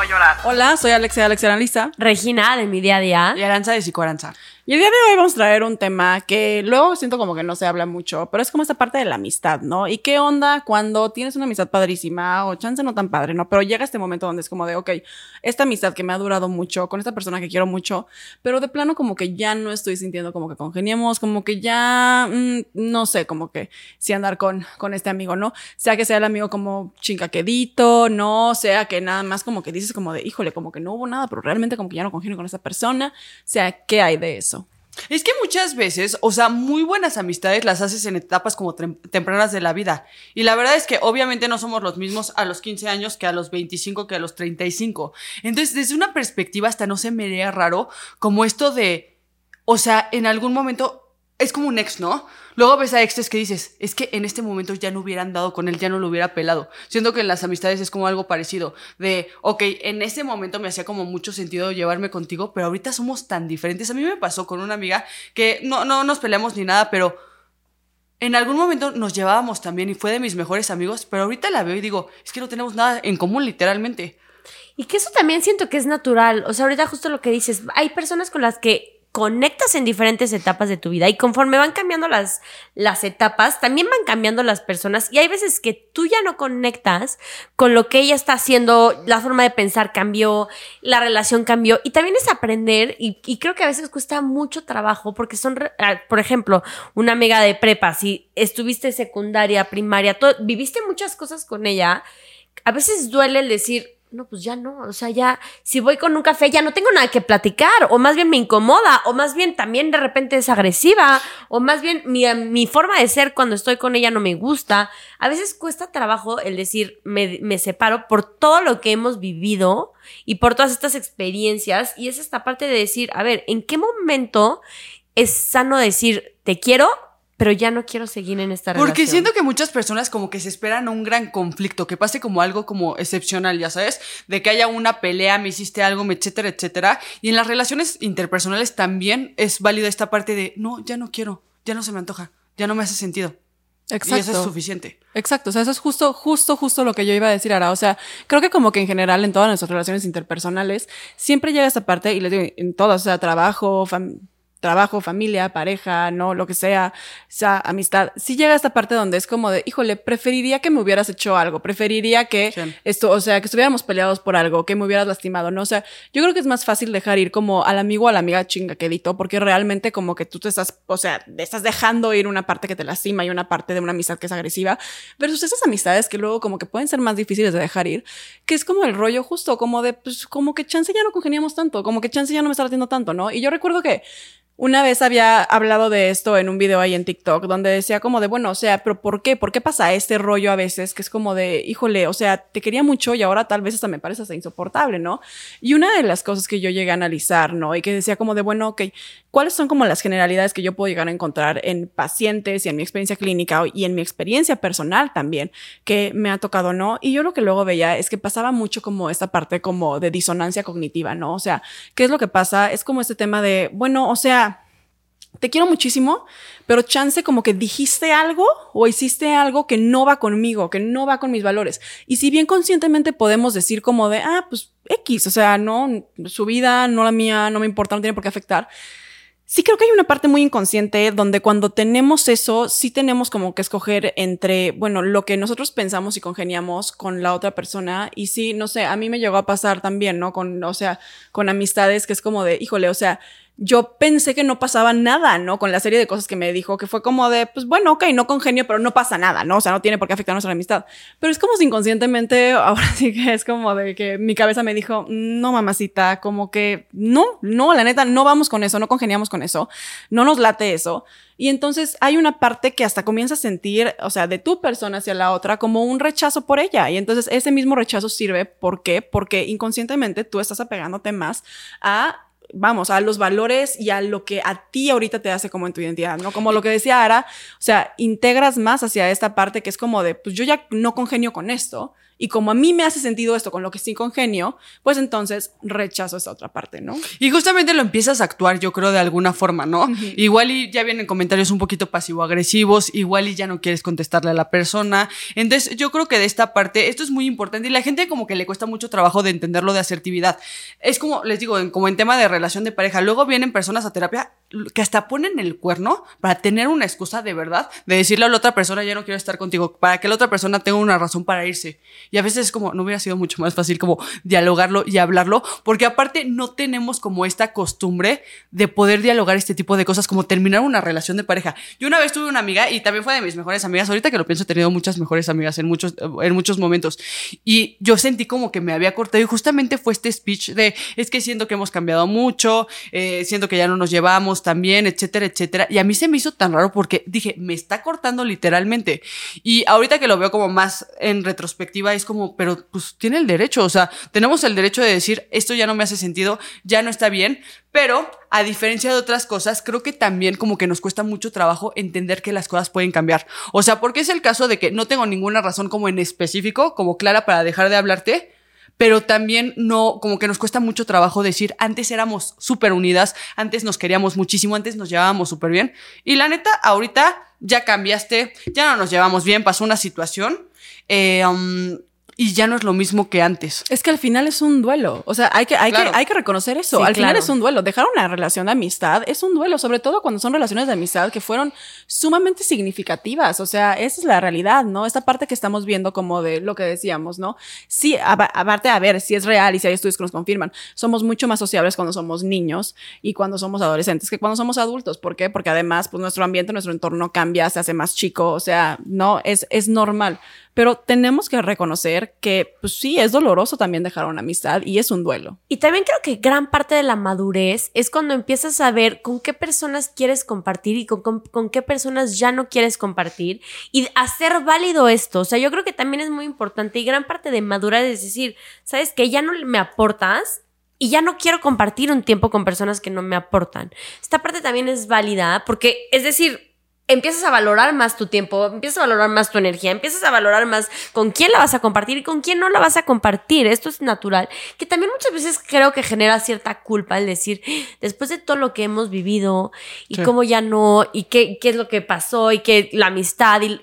no llorar. Hola, soy Alexia Alexia Analista. Regina de mi día a día. Y Aranza de Psicoaranza. Y el día de hoy vamos a traer un tema que luego siento como que no se habla mucho, pero es como esta parte de la amistad, ¿no? ¿Y qué onda cuando tienes una amistad padrísima o chance no tan padre, ¿no? Pero llega este momento donde es como de, ok, esta amistad que me ha durado mucho, con esta persona que quiero mucho, pero de plano como que ya no estoy sintiendo como que congeniemos, como que ya, mm, no sé, como que si andar con, con este amigo, ¿no? Sea que sea el amigo como chingaquedito, no, sea que nada más como que dices como de, híjole, como que no hubo nada, pero realmente como que ya no congenio con esta persona, sea, ¿qué hay de eso? Es que muchas veces, o sea, muy buenas amistades las haces en etapas como tempranas de la vida. Y la verdad es que obviamente no somos los mismos a los 15 años que a los 25, que a los 35. Entonces, desde una perspectiva hasta no se me haría raro como esto de, o sea, en algún momento es como un ex, ¿no? Luego ves a exes que dices, es que en este momento ya no hubieran dado con él, ya no lo hubiera pelado. Siento que en las amistades es como algo parecido, de, ok, en ese momento me hacía como mucho sentido llevarme contigo, pero ahorita somos tan diferentes. A mí me pasó con una amiga que no, no nos peleamos ni nada, pero en algún momento nos llevábamos también y fue de mis mejores amigos, pero ahorita la veo y digo, es que no tenemos nada en común literalmente. Y que eso también siento que es natural. O sea, ahorita justo lo que dices, hay personas con las que conectas en diferentes etapas de tu vida y conforme van cambiando las, las etapas, también van cambiando las personas y hay veces que tú ya no conectas con lo que ella está haciendo, la forma de pensar cambió, la relación cambió y también es aprender y, creo que a veces cuesta mucho trabajo porque son, ah, por ejemplo, una amiga de prepa, si estuviste secundaria, primaria, todo, viviste muchas cosas con ella, a veces duele el decir, no, pues ya no, o sea, ya, si voy con un café ya no tengo nada que platicar, o más bien me incomoda, o más bien también de repente es agresiva, o más bien mi, mi forma de ser cuando estoy con ella no me gusta. A veces cuesta trabajo el decir, me, me separo por todo lo que hemos vivido y por todas estas experiencias, y es esta parte de decir, a ver, ¿en qué momento es sano decir, te quiero? Pero ya no quiero seguir en esta relación. Porque siento que muchas personas como que se esperan un gran conflicto, que pase como algo como excepcional, ya sabes, de que haya una pelea, me hiciste algo, etcétera, etcétera. Y en las relaciones interpersonales también es válida esta parte de, no, ya no quiero, ya no se me antoja, ya no me hace sentido. Exacto. Y eso es suficiente. Exacto. O sea, eso es justo, justo, justo lo que yo iba a decir ahora. O sea, creo que como que en general en todas nuestras relaciones interpersonales siempre llega esta parte, y les digo, en todas, o sea, trabajo, trabajo, familia, pareja, no, lo que sea, sea amistad, si llega a esta parte donde es como de, híjole, preferiría que me hubieras hecho algo, preferiría que esto, o sea, que estuviéramos peleados por algo, que me hubieras lastimado, ¿no? O sea, yo creo que es más fácil dejar ir como al amigo o a la amiga chinga quedito, porque realmente como que tú te estás, o sea, estás dejando ir una parte que te lastima y una parte de una amistad que es agresiva, versus esas amistades que luego como que pueden ser más difíciles de dejar ir, que es como el rollo justo, como de, pues, como que chance ya no congeniamos tanto, como que chance ya no me está haciendo tanto, ¿no? Y yo recuerdo que una vez había hablado de esto en un video ahí en TikTok, donde decía como de, bueno, o sea, pero ¿por qué? ¿Por qué pasa este rollo a veces? Que es como de, híjole, o sea, te quería mucho y ahora tal vez hasta me parece insoportable, ¿no? Y una de las cosas que yo llegué a analizar, ¿no? Y que decía como de, bueno, ok, ¿cuáles son como las generalidades que yo puedo llegar a encontrar en pacientes y en mi experiencia clínica y en mi experiencia personal también, que me ha tocado, ¿no? Y yo lo que luego veía es que pasaba mucho como esta parte como de disonancia cognitiva, ¿no? O sea, ¿qué es lo que pasa? Es como este tema de, bueno, o sea, te quiero muchísimo, pero chance como que dijiste algo o hiciste algo que no va conmigo, que no va con mis valores. Y si bien conscientemente podemos decir como de, ah, pues X, o sea, no, su vida, no la mía, no me importa, no tiene por qué afectar. Sí creo que hay una parte muy inconsciente donde cuando tenemos eso, sí tenemos como que escoger entre, bueno, lo que nosotros pensamos y congeniamos con la otra persona. Y sí, no sé, a mí me llegó a pasar también, ¿no? Con, o sea, con amistades que es como de, híjole, o sea, yo pensé que no pasaba nada, ¿no? Con la serie de cosas que me dijo, que fue como de, pues bueno, ok, no congenio, pero no pasa nada, ¿no? O sea, no tiene por qué afectar nuestra amistad. Pero es como si inconscientemente, ahora sí que es como de que mi cabeza me dijo, no, mamacita, como que no, no, la neta, no vamos con eso, no congeniamos con eso, no nos late eso. Y entonces hay una parte que hasta comienza a sentir, o sea, de tu persona hacia la otra como un rechazo por ella. Y entonces ese mismo rechazo sirve, ¿por qué? Porque inconscientemente tú estás apegándote más a vamos, a los valores y a lo que a ti ahorita te hace como en tu identidad, ¿no? Como lo que decía Ara, o sea, integras más hacia esta parte que es como de, pues yo ya no congenio con esto y como a mí me hace sentido esto con lo que sí congenio, pues entonces rechazo esa otra parte, ¿no? Y justamente lo empiezas a actuar, yo creo, de alguna forma, ¿no? Igual y ya vienen comentarios un poquito pasivo-agresivos, igual y ya no quieres contestarle a la persona. Entonces, yo creo que de esta parte, esto es muy importante y la gente como que le cuesta mucho trabajo de entenderlo de asertividad. Es como, les digo, como en tema de relación de pareja, luego vienen personas a terapia que hasta ponen el cuerno para tener una excusa de verdad, de decirle a la otra persona, ya no quiero estar contigo, para que la otra persona tenga una razón para irse. Y a veces es como, no hubiera sido mucho más fácil como dialogarlo y hablarlo, porque aparte no tenemos como esta costumbre de poder dialogar este tipo de cosas, como terminar una relación de pareja. Yo una vez tuve una amiga y también fue de mis mejores amigas, ahorita que lo pienso he tenido muchas mejores amigas en muchos, en muchos momentos, y yo sentí como que me había cortado y justamente fue este speech de, es que siento que hemos cambiado mucho, eh, siento que ya no nos llevamos también, etcétera, etcétera. Y a mí se me hizo tan raro porque dije, me está cortando literalmente. Y ahorita que lo veo como más en retrospectiva, es como, pero pues tiene el derecho, o sea, tenemos el derecho de decir, esto ya no me hace sentido, ya no está bien, pero a diferencia de otras cosas, creo que también como que nos cuesta mucho trabajo entender que las cosas pueden cambiar. O sea, porque es el caso de que no tengo ninguna razón como en específico, como clara para dejar de hablarte, pero también no, como que nos cuesta mucho trabajo decir, antes éramos súper unidas, antes nos queríamos muchísimo, antes nos llevábamos súper bien. Y la neta, ahorita ya cambiaste, ya no nos llevamos bien, pasó una situación. Eh, um, y ya no es lo mismo que antes. Es que al final es un duelo. O sea, hay que, hay que, hay que reconocer eso. al final es un duelo. Dejar una relación de amistad es un duelo, sobre todo cuando son relaciones de amistad que fueron sumamente significativas. O sea, esa es la realidad, ¿no? Esta parte que estamos viendo como de lo que decíamos, ¿no? Sí, aparte, a ver si es real y si hay estudios que nos confirman, somos mucho más sociables cuando somos niños y cuando somos adolescentes que cuando somos adultos. ¿Por qué? Porque además, pues nuestro ambiente, nuestro entorno cambia, se hace más chico. O sea, no, es, es normal. Pero tenemos que reconocer que, pues sí, es doloroso también dejar una amistad y es un duelo. Y también creo que gran parte de la madurez es cuando empiezas a ver con qué personas quieres compartir y con, con, qué personas ya no quieres compartir y hacer válido esto. O sea, yo creo que también es muy importante y gran parte de madurez es decir, ¿sabes? Que ya no me aportas, y ya no quiero compartir un tiempo con personas que no me aportan. Esta parte también es válida porque, es decir, empiezas a valorar más tu tiempo, empiezas a valorar más tu energía, empiezas a valorar más con quién la vas a compartir y con quién no la vas a compartir. Esto es natural, que también muchas veces creo que genera cierta culpa el decir, después de todo lo que hemos vivido y cómo ya no, y qué, qué es lo que pasó y que la amistad y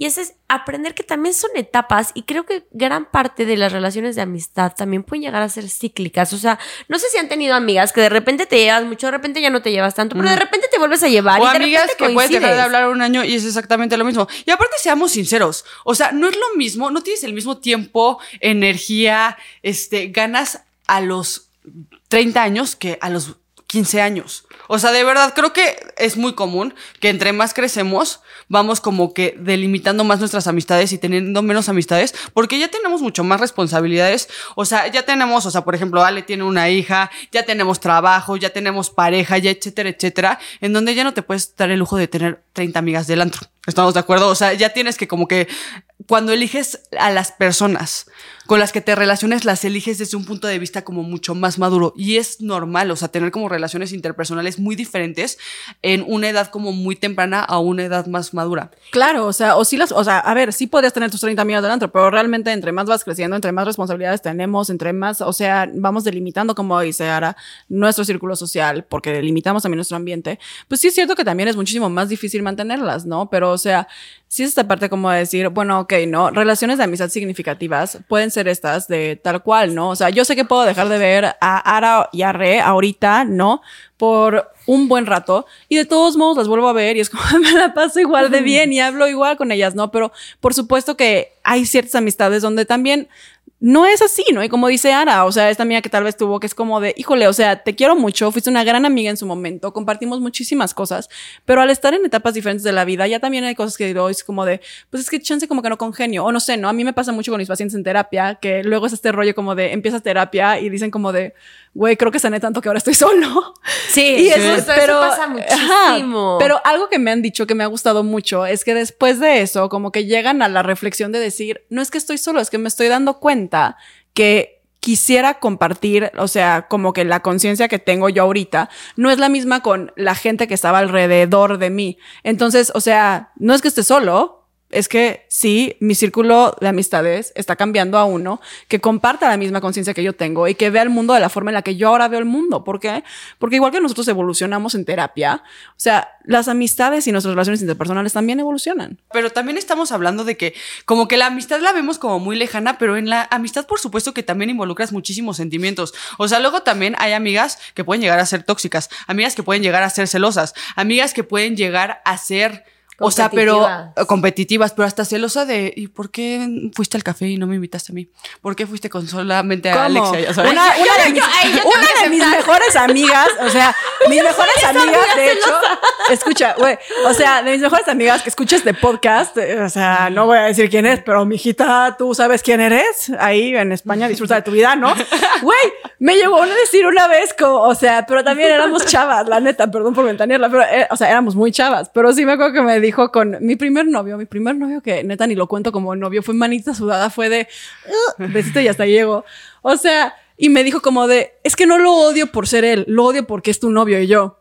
y ese es aprender que también son etapas y creo que gran parte de las relaciones de amistad también pueden llegar a ser cíclicas. O sea, no sé si han tenido amigas que de repente te llevas mucho, de repente ya no te llevas tanto, pero de repente te vuelves a llevar. O y de amigas que puedes dejar de hablar un año y es exactamente lo mismo. Y aparte seamos sinceros, o sea, no es lo mismo, no tienes el mismo tiempo, energía, este, ganas a los 30 años que a los 15 años. O sea, de verdad, creo que es muy común que entre más crecemos, vamos como que delimitando más nuestras amistades y teniendo menos amistades, porque ya tenemos mucho más responsabilidades. O sea, ya tenemos, o sea, por ejemplo, Ale tiene una hija, ya tenemos trabajo, ya tenemos pareja, ya etcétera, etcétera, en donde ya no te puedes dar el lujo de tener 30 amigas del antro. ¿Estamos de acuerdo? O sea, ya tienes que como que cuando eliges a las personas con las que te relaciones, las eliges desde un punto de vista como mucho más maduro. Y es normal, o sea, tener como relaciones interpersonales muy diferentes en una edad como muy temprana a una edad más madura. Claro, o sea, o sí las, o sea, a ver, sí podrías tener tus 30 amigos delante, pero realmente entre más vas creciendo, entre más responsabilidades tenemos, entre más, o sea, vamos delimitando, como dice Ara, nuestro círculo social, porque delimitamos también nuestro ambiente, pues sí es cierto que también es muchísimo más difícil mantenerlas, ¿no? Pero, sea, sí es esta parte como de decir, bueno, ok, ¿no? Relaciones de amistad significativas pueden ser estas de tal cual, ¿no? O sea, yo sé que puedo dejar de ver a Ara y a Re ahorita, ¿no? Por un buen rato y de todos modos las vuelvo a ver y es como me la paso igual de bien y hablo igual con ellas, ¿no? Pero por supuesto que hay ciertas amistades donde también no es así, ¿no? Y como dice Ara, o sea, esta amiga que tal vez tuvo, que es como de, híjole, o sea, te quiero mucho, fuiste una gran amiga en su momento, compartimos muchísimas cosas, pero al estar en etapas diferentes de la vida, ya también hay cosas que digo, es como de, pues es que chance como que no congenio, o no sé, ¿no? A mí me pasa mucho con mis pacientes en terapia, que luego es este rollo como de, empiezas terapia y dicen como de, güey, creo que sané tanto que ahora estoy solo. Sí, y eso, pero, pasa muchísimo. pero algo que me han dicho que me ha gustado mucho es que después de eso, como que llegan a la reflexión de decir, no es que estoy solo, es que me estoy dando cuenta que quisiera compartir, o sea, como que la conciencia que tengo yo ahorita no es la misma con la gente que estaba alrededor de mí. Entonces, o sea, no es que esté solo, es que sí, mi círculo de amistades está cambiando a uno que comparta la misma conciencia que yo tengo y que vea el mundo de la forma en la que yo ahora veo el mundo. ¿Por qué? Porque igual que nosotros evolucionamos en terapia, o sea, las amistades y nuestras relaciones interpersonales también evolucionan. Pero también estamos hablando de que como que la amistad la vemos como muy lejana, pero en la amistad por supuesto que también involucras muchísimos sentimientos. O sea, luego también hay amigas que pueden llegar a ser tóxicas, amigas que pueden llegar a ser celosas, amigas que pueden llegar a ser o sea, pero Competitivas. pero hasta celosa de ¿y por qué fuiste al café y no me invitaste a mí? ¿Por qué fuiste con solamente a ¿Cómo? Alexia? Una, una yo una que de mis aceptar. Mejores amigas, o sea, mis mejores amigas, de hecho, escucha, güey, o sea, de mis mejores amigas que escucha este podcast, o sea, no voy a decir quién es, pero mijita, tú sabes quién eres, ahí en España, disfruta de tu vida, ¿no? Güey, me llegó a decir una vez, como, o sea, pero también éramos chavas, la neta, perdón por ventanearla, pero, eh, o sea, éramos muy chavas, pero sí me acuerdo que me dijo con mi primer novio, mi primer novio que neta ni lo cuento como novio, fue manita sudada, fue de, besito y hasta llego. O sea, y me dijo como de, es que no lo odio por ser él, lo odio porque es tu novio y yo.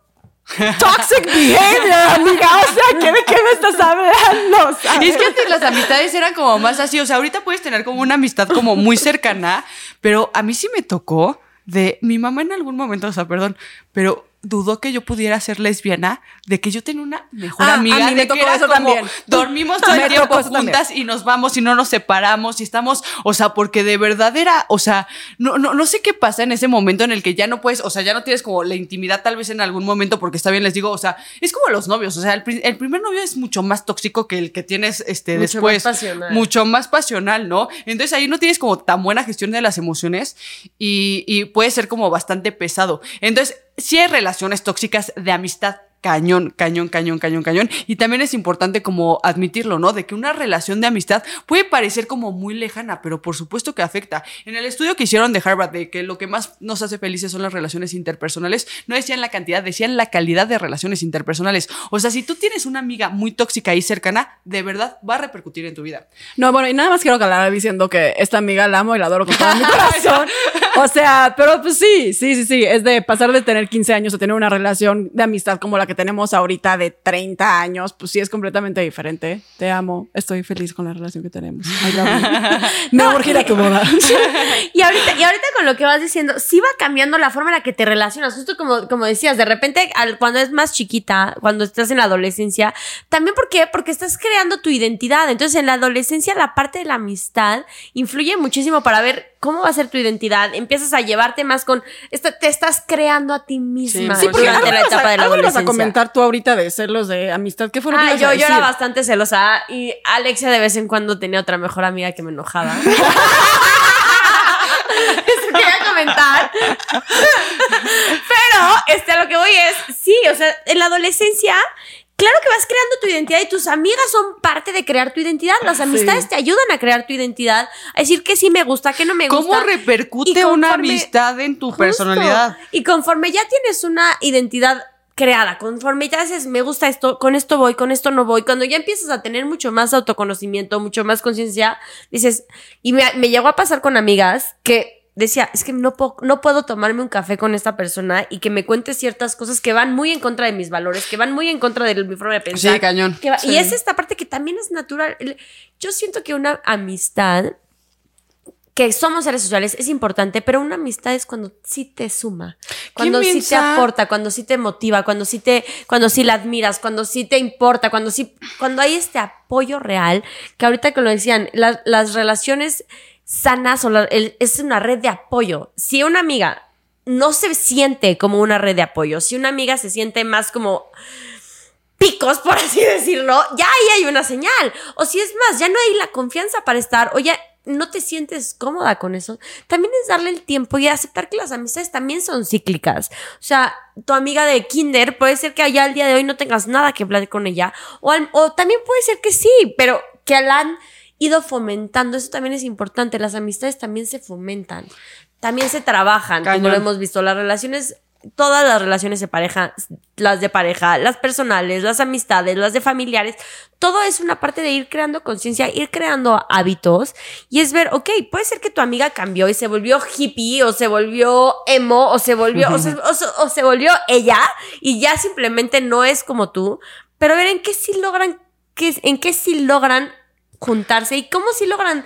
Toxic behavior, amiga. O sea, ¿qué, ¿de qué me estás hablando? Y ¿sabes? es que antes las amistades eran como más así, o sea, ahorita puedes tener como una amistad como muy cercana, pero a mí sí me tocó de mi mamá en algún momento, o sea, perdón, pero dudó que yo pudiera ser lesbiana, de que yo tenía una mejor Ah, a amiga, mí me de que tocó era eso como, también. dormimos todo el tiempo también. juntas y nos vamos y no nos separamos y estamos, o sea, porque de verdad era, o sea, no, no, no sé qué pasa en ese momento en el que ya no puedes, o sea, ya no tienes como la intimidad tal vez en algún momento, porque está bien, les digo, o sea, es como los novios, o sea, el primer novio es mucho más tóxico que el que tienes este, Mucho después. más pasional. Mucho más pasional, ¿no? Entonces ahí no tienes como tan buena gestión de las emociones y, y puede ser como bastante pesado. Entonces, sí hay relaciones tóxicas de amistad cañón, cañón, cañón, cañón, cañón. Y también es importante como admitirlo, ¿no? De que una relación de amistad puede parecer como muy lejana, pero por supuesto que afecta. En el estudio que hicieron de Harvard de que lo que más nos hace felices son las relaciones interpersonales, no decían la cantidad, decían la calidad de relaciones interpersonales. O sea, si tú tienes una amiga muy tóxica y cercana, de verdad va a repercutir en tu vida. No, bueno, y nada más quiero aclarar diciendo que esta amiga la amo y la adoro con todo mi corazón. O sea, pero pues sí, sí, sí, sí. Es de pasar de tener 15 años a tener una relación de amistad como la que tenemos ahorita de 30 años, pues sí es completamente diferente. Te amo, estoy feliz con la relación que tenemos. Me a urgir a tu boda. Y ahorita, y ahorita con lo que vas diciendo, sí va cambiando la forma en la que te relacionas. Justo como, como decías, de repente, al- cuando es más chiquita, cuando estás en la adolescencia, también ¿por qué? Porque estás creando tu identidad. Entonces, en la adolescencia, la parte de la amistad influye muchísimo para ver cómo va a ser tu identidad. Empiezas a llevarte más con. te estás creando a ti misma Sí, durante la a- etapa de la algo adolescencia. a comentar tú ahorita de celos de amistad. ¿Qué fue lo que Ah, yo, a yo era bastante celosa y Alexia de vez en cuando tenía otra mejor amiga que me enojaba. Eso quería comentar. Pero, este, a lo que voy es, sí, o sea, en la adolescencia, claro que vas creando tu identidad y tus amigas son parte de crear tu identidad. Las amistades te ayudan a crear tu identidad, a decir que sí me gusta, que no me gusta. ¿Cómo repercute una amistad en tu Justo. personalidad? Y conforme ya tienes una identidad creada, conforme ya dices, me gusta esto, con esto voy, con esto no voy, cuando ya empiezas a tener mucho más autoconocimiento, mucho más conciencia, dices, y me, me llegó a pasar con amigas que decía, es que no puedo, no puedo tomarme un café con esta persona y que me cuente ciertas cosas que van muy en contra de mis valores, que van muy en contra de mi forma de pensar. Sí, cañón. que va- Sí. Y es esta parte que también es natural. Yo siento que una amistad, que somos seres sociales, es importante, pero una amistad es cuando sí te suma, cuando sí te aporta, cuando sí te motiva, cuando sí te, cuando sí la admiras, cuando sí te importa, cuando sí, cuando hay este apoyo real, que ahorita que lo decían, las relaciones sanas o es una red de apoyo. Si una amiga no se siente como una red de apoyo, si una amiga se siente más como picos, por así decirlo, ya ahí hay una señal. O si es más, ya no hay la confianza para estar, o ya no te sientes cómoda con eso. También es darle el tiempo y aceptar que las amistades también son cíclicas. O sea, tu amiga de kinder puede ser que allá al día de hoy no tengas nada que hablar con ella, o, también puede ser que sí, pero que la ido fomentando. Eso también es importante. Las amistades también se fomentan, también se trabajan, como Cañón. lo hemos visto. Las relaciones todas las relaciones de pareja, las de pareja, las personales, las amistades, las de familiares, todo es una parte de ir creando conciencia, ir creando hábitos y es ver, ok, puede ser que tu amiga cambió y se volvió hippie o se volvió emo o se volvió, o se, o o se volvió ella y ya simplemente no es como tú, pero ver en qué sí logran, en qué sí logran juntarse y cómo si logran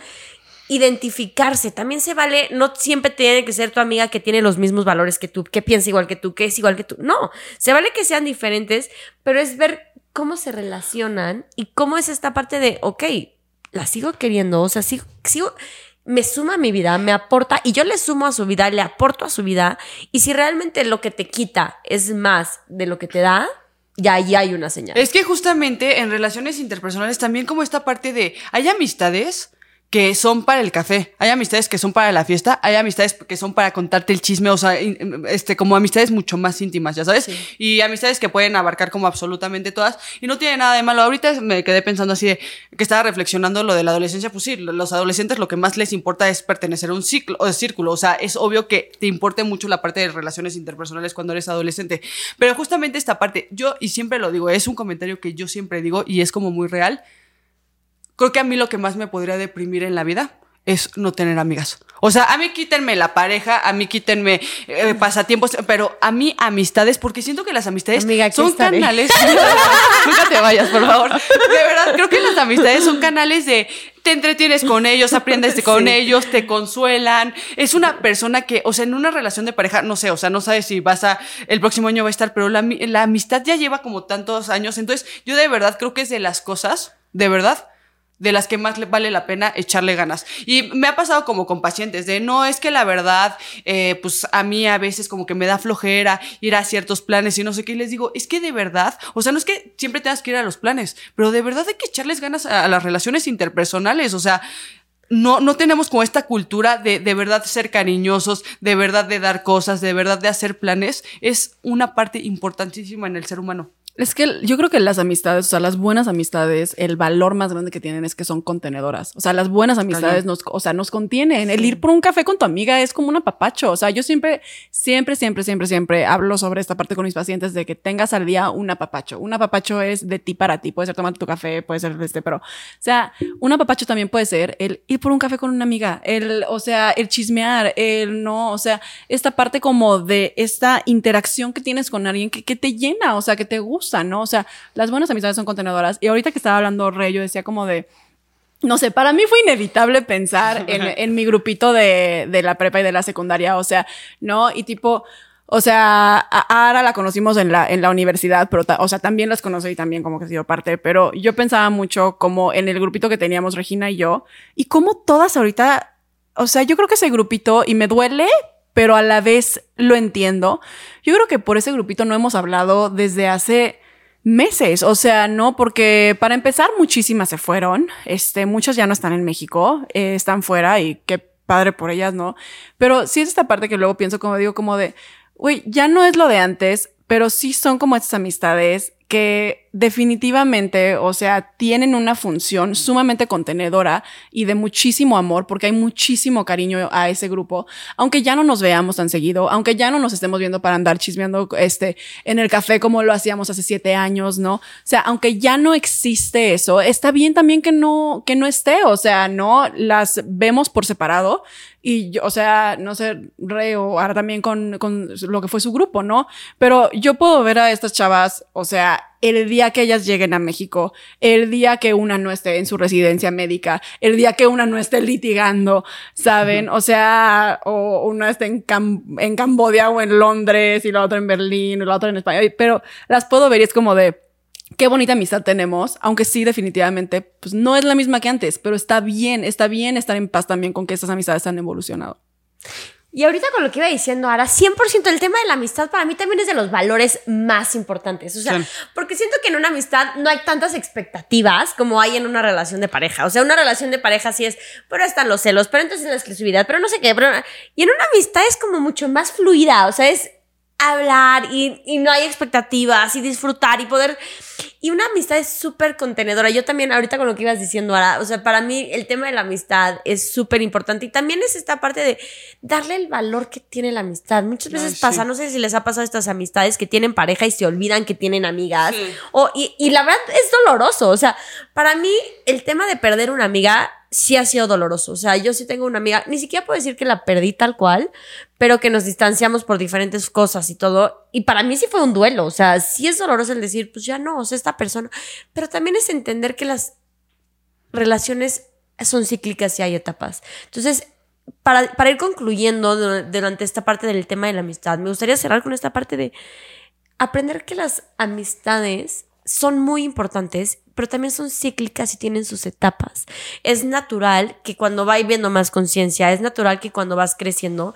identificarse. También se vale, no siempre tiene que ser tu amiga que tiene los mismos valores que tú, que piensa igual que tú, que es igual que tú. No, se vale que sean diferentes, pero es ver cómo se relacionan y cómo es esta parte de, ok, la sigo queriendo, o sea, sigo, sigo, me suma a mi vida, me aporta y yo le sumo a su vida, le aporto a su vida y si realmente lo que te quita es más de lo que te da, ya ahí hay una señal. Es que justamente en relaciones interpersonales también como esta parte de, hay amistades que son para el café, hay amistades que son para la fiesta, hay amistades que son para contarte el chisme, o sea, este, como amistades mucho más íntimas, ya sabes, y amistades que pueden abarcar como absolutamente todas, y no tiene nada de malo. Ahorita me quedé pensando así de que estaba reflexionando lo de la adolescencia, pues sí, los adolescentes lo que más les importa es pertenecer a un ciclo, o círculo, o sea, es obvio que te importe mucho la parte de relaciones interpersonales cuando eres adolescente, pero justamente esta parte, yo, y siempre lo digo, es un comentario que yo siempre digo y es como muy real, creo que a mí lo que más me podría deprimir en la vida es no tener amigas. O sea, a mí quítenme la pareja, a mí quítenme eh, pasatiempos, pero a mí amistades, porque siento que las amistades son canales. Nunca te vayas, por favor. De verdad, creo que las amistades son canales de te entretienes con ellos, aprendes con ellos, te consuelan. Es una persona que, o sea, en una relación de pareja, no sé, o sea, no sabes si vas a, el próximo año va a estar, pero la, la amistad ya lleva como tantos años. Entonces, yo de verdad creo que es de las cosas, de verdad, de las que más le vale la pena echarle ganas. Y me ha pasado como con pacientes de, no, es que la verdad, eh, pues a mí a veces como que me da flojera ir a ciertos planes y no sé qué, y les digo, es que de verdad, o sea, no es que siempre tengas que ir a los planes, pero de verdad hay que echarles ganas a, las relaciones interpersonales, o sea, no, no tenemos como esta cultura de de verdad ser cariñosos, de verdad de dar cosas, de verdad de hacer planes, es una parte importantísima en el ser humano. Es que yo creo que las amistades, o sea, las buenas amistades, el valor más grande que tienen es que son contenedoras. O sea, las buenas amistades nos, o sea, nos contienen. El ir por un café con tu amiga es como un apapacho. O sea, yo siempre, siempre, siempre, siempre, siempre hablo sobre esta parte con mis pacientes de que tengas al día un apapacho. Un apapacho es de ti para ti. Puede ser tomando tu café, puede ser este, pero, o sea, un apapacho también puede ser el ir por un café con una amiga, el, o sea, el chismear, el no, o sea, esta parte como de esta interacción que tienes con alguien que, que te llena, o sea, que te gusta ¿no? O sea, las buenas amistades son contenedoras. Y ahorita que estaba hablando Rey, yo decía como de, no sé, para mí fue inevitable pensar en, mi grupito de, la prepa y de la secundaria, o sea, ¿no? Y tipo, o sea, a Ara la conocimos en la, en la universidad, pero, o sea, también las conocí y también como que he sido parte, pero yo pensaba mucho como en el grupito que teníamos Regina y yo, y como todas ahorita, o sea, yo creo que ese grupito, y me duele, pero a la vez lo entiendo. Yo creo que por ese grupito no hemos hablado desde hace meses, o sea, no, porque para empezar muchísimas se fueron, este, muchas ya no están en México, eh, están fuera y qué padre por ellas, ¿no? Pero sí es esta parte que luego pienso, como digo, como de, uy, ya no es lo de antes, pero sí son como estas amistades que definitivamente, o sea, tienen una función sumamente contenedora y de muchísimo amor, porque hay muchísimo cariño a ese grupo, aunque ya no nos veamos tan seguido, aunque ya no nos estemos viendo para andar chismeando este, en el café como lo hacíamos hace siete años, ¿no? O sea, aunque ya no existe eso, está bien también que no, que no esté, o sea, no las vemos por separado y yo, o sea, no sé, Rey o ahora también con, con lo que fue su grupo, ¿no? Pero yo puedo ver a estas chavas, o sea, el día que ellas lleguen a México, el día que una no esté en su residencia médica, el día que una no esté litigando, ¿saben? O sea, o una esté en, en Cambodia o en Londres y la otra en Berlín o la otra en España, pero las puedo ver y es como de, qué bonita amistad tenemos, aunque sí, definitivamente, pues no es la misma que antes, pero está bien, está bien estar en paz también con que esas amistades han evolucionado. Y ahorita con lo que iba diciendo ahora, 100% el tema de la amistad para mí también es de los valores más importantes. O sea, porque siento que en una amistad no hay tantas expectativas como hay en una relación de pareja. O sea, una relación de pareja sí es, pero están los celos, pero entonces la exclusividad, pero no sé qué. Pero, y en una amistad es como mucho más fluida. O sea, es hablar y, y, no hay expectativas y disfrutar y poder... Y una amistad es súper contenedora. Yo también, ahorita con lo que ibas diciendo ahora, o sea, para mí el tema de la amistad es súper importante y también es esta parte de darle el valor que tiene la amistad. Muchas veces pasa, no sé si les ha pasado estas amistades que tienen pareja y se olvidan que tienen amigas. O, y, y la verdad es doloroso. O sea, para mí el tema de perder una amiga sí ha sido doloroso. O sea, yo sí tengo una amiga, ni siquiera puedo decir que la perdí tal cual, pero que nos distanciamos por diferentes cosas y todo. Y para mí sí fue un duelo. O sea, sí es doloroso el decir, pues ya no, o sea, esta persona. Pero también es entender que las relaciones son cíclicas y hay etapas. Entonces, para, para ir concluyendo durante esta parte del tema de la amistad, me gustaría cerrar con esta parte de aprender que las amistades son muy importantes, pero también son cíclicas y tienen sus etapas. Es natural que cuando vas viendo más conciencia, es natural que cuando vas creciendo,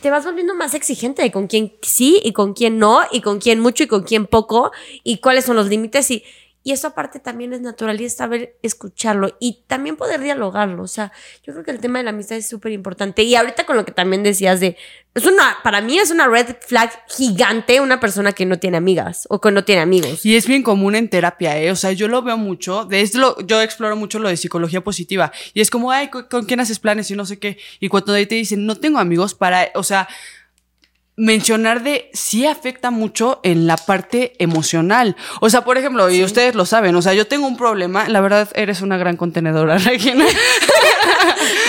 te vas volviendo más exigente de con quién sí y con quién no, y con quién mucho y con quién poco, y cuáles son los límites. Y y eso aparte también es natural y es saber escucharlo y también poder dialogarlo. O sea, yo creo que el tema de la amistad es súper importante. Y ahorita con lo que también decías de, es una, para mí es una red flag gigante una persona que no tiene amigas o que no tiene amigos. Y es bien común en terapia, ¿eh? O sea, yo lo veo mucho, desde lo, yo exploro mucho lo de psicología positiva y es como, ay, ¿con, ¿con quién haces planes y no sé qué? Y cuando te dicen, no tengo amigos para, o sea, mencionar de sí afecta mucho en la parte emocional. O sea, por ejemplo, y ustedes lo saben, o sea, yo tengo un problema, la verdad eres una gran contenedora, Regina.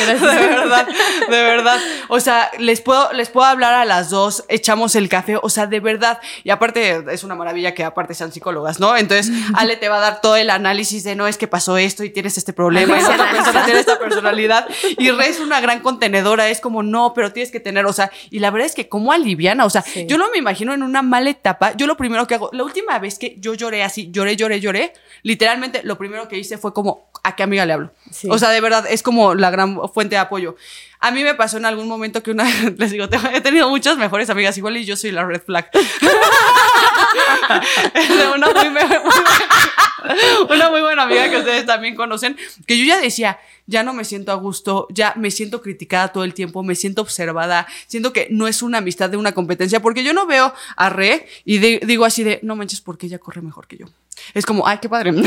De verdad, de verdad. O sea, les puedo, les puedo hablar a las dos, echamos el café, o sea, de verdad. Y aparte, es una maravilla que aparte sean psicólogas, ¿no? Entonces, Ale te va a dar todo el análisis de no es que pasó esto y tienes este problema y otra persona tiene esta personalidad. Y Re es una gran contenedora, es como, no, pero tienes que tener, o sea, y la verdad es que como aliviana, o sea, yo no me imagino en una mala etapa, yo lo primero que hago, la última vez que yo lloré así, lloré, lloré, lloré, literalmente lo primero que hice fue como, ¿a qué amiga le hablo? O sea, de verdad, es como la gran fuente de apoyo. A mí me pasó en algún momento que una, les digo, he tenido muchas mejores amigas igual y yo soy la red flag. una, muy, una muy buena amiga que ustedes también conocen, que yo ya decía, ya no me siento a gusto, ya me siento criticada todo el tiempo, me siento observada, siento que no es una amistad de una competencia, porque yo no veo a Re y digo así de, no manches, porque ella corre mejor que yo es como, ay, qué padre.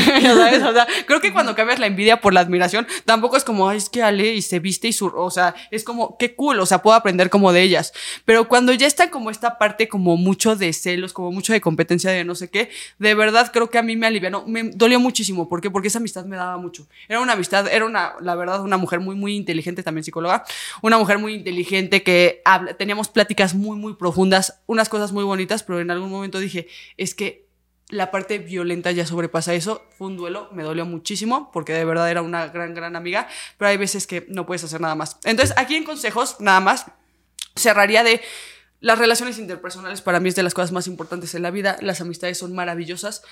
O sea, creo que cuando cambias la envidia por la admiración, tampoco es como, ay, es que Ale y se viste y su, o sea, es como, qué cool, o sea, puedo aprender como de ellas. Pero cuando ya está como esta parte como mucho de celos, como mucho de competencia de no sé qué, de verdad creo que a mí me alivianó, me dolió muchísimo. ¿Por? Porque esa amistad me daba mucho. Era una amistad, era una, la verdad, una mujer muy, muy inteligente, también psicóloga, una mujer muy inteligente que teníamos pláticas muy, muy profundas, unas cosas muy bonitas, pero en algún momento dije, es que la parte violenta ya sobrepasa eso. Fue un duelo, me dolió muchísimo porque de verdad era una gran, gran amiga, pero hay veces que no puedes hacer nada más. Entonces, aquí en consejos, nada más, cerraría de las relaciones interpersonales para mí es de las cosas más importantes en la vida. Las amistades son maravillosas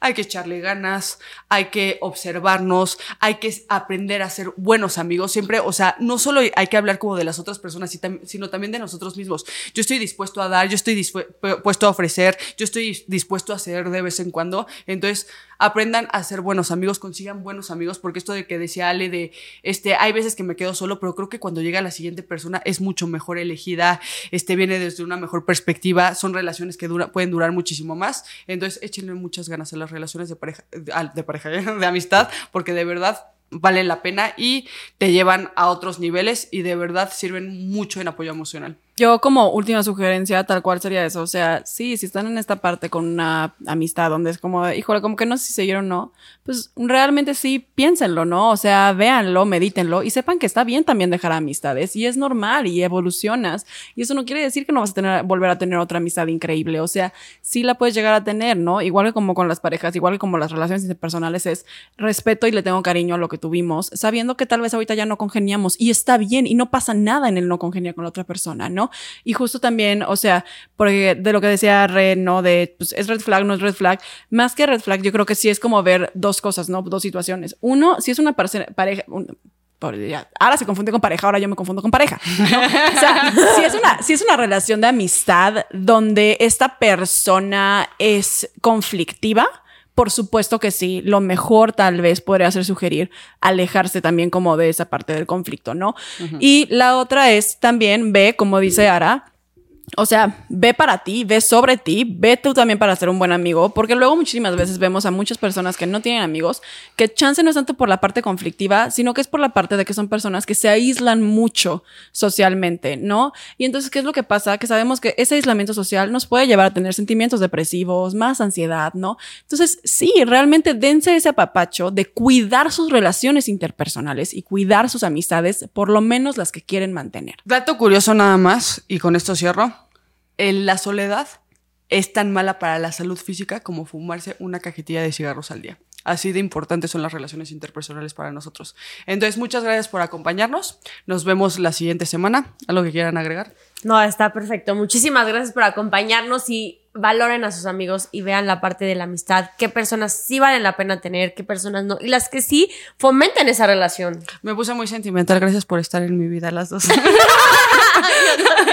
hay que echarle ganas, hay que observarnos, hay que aprender a ser buenos amigos. Siempre, o sea, no solo hay que hablar como de las otras personas, sino también de nosotros mismos. Yo estoy dispuesto a dar, yo estoy dispuesto a ofrecer, yo estoy dispuesto a hacer de vez en cuando. Entonces, aprendan a ser buenos amigos, consigan buenos amigos, porque esto de que decía Ale de, este, hay veces que me quedo solo, pero creo que cuando llega la siguiente persona es mucho mejor elegida, este, viene desde una mejor perspectiva, son relaciones que dura, pueden durar muchísimo más. Entonces, échenle muchas ganas a las relaciones de pareja, de pareja, de amistad, porque de verdad valen la pena y te llevan a otros niveles y de verdad sirven mucho en apoyo emocional. Yo como última sugerencia, tal cual sería eso. O sea, sí, si están en esta parte con una amistad donde es como, híjole, como que no sé si seguir o no, pues realmente sí, piénsenlo, ¿no? O sea, véanlo, medítenlo y sepan que está bien también dejar amistades y es normal y evolucionas. Y eso no quiere decir que no vas a tener, volver a tener otra amistad increíble. O sea, sí la puedes llegar a tener, ¿no? Igual que como con las parejas, igual que como las relaciones interpersonales es respeto y le tengo cariño a lo que tuvimos, sabiendo que tal vez ahorita ya no congeniamos y está bien y no pasa nada en el no congeniar con la otra persona, ¿no? Y justo también, o sea, porque de lo que decía Red, ¿no? De, pues, es red flag, no es red flag. Más que red flag, yo creo que sí es como ver dos cosas, ¿no? Dos situaciones. Uno, si es una pareja, ahora se confunde con pareja, ahora yo me confundo con pareja. O sea, si es, una, si es una relación de amistad donde esta persona es conflictiva, por supuesto que sí, lo mejor tal vez podría ser sugerir alejarse también como de esa parte del conflicto, ¿no? Y la otra es también ve, como dice Ara, o sea, ve para ti, ve sobre ti, ve tú también para ser un buen amigo, porque luego muchísimas veces vemos a muchas personas que no tienen amigos, que chance no es tanto por la parte conflictiva, sino que es por la parte de que son personas que se aíslan mucho socialmente, ¿no? Y entonces, ¿qué es lo que pasa? Que sabemos que ese aislamiento social nos puede llevar a tener sentimientos depresivos, más ansiedad, ¿no? Entonces, sí, realmente dense ese apapacho de cuidar sus relaciones interpersonales y cuidar sus amistades, por lo menos las que quieren mantener. Dato curioso nada más, y con esto cierro la soledad es tan mala para la salud física como fumarse una cajetilla de cigarros al día. Así de importantes son las relaciones interpersonales para nosotros. Entonces, muchas gracias por acompañarnos. Nos vemos la siguiente semana. ¿Algo que quieran agregar? No, está perfecto. Muchísimas gracias por acompañarnos y valoren a sus amigos y vean la parte de la amistad. Qué personas sí valen la pena tener, qué personas no. Y las que sí, fomenten esa relación. Me puse muy sentimental. Gracias por estar en mi vida las dos.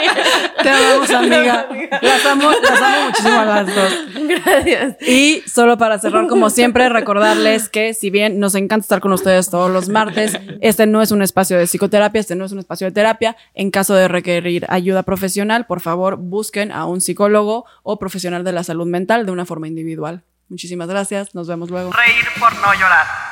Te amamos, amiga. Las amo, las amo muchísimo a las dos. Gracias. Y solo para cerrar, como siempre, recordarles que si bien nos encanta estar con ustedes todos los martes, este no es un espacio de psicoterapia, este no es un espacio de terapia. En caso de requerir ayuda profesional, por favor, busquen a un psicólogo o profesional de la salud mental de una forma individual. Muchísimas gracias, nos vemos luego. Reír por no llorar.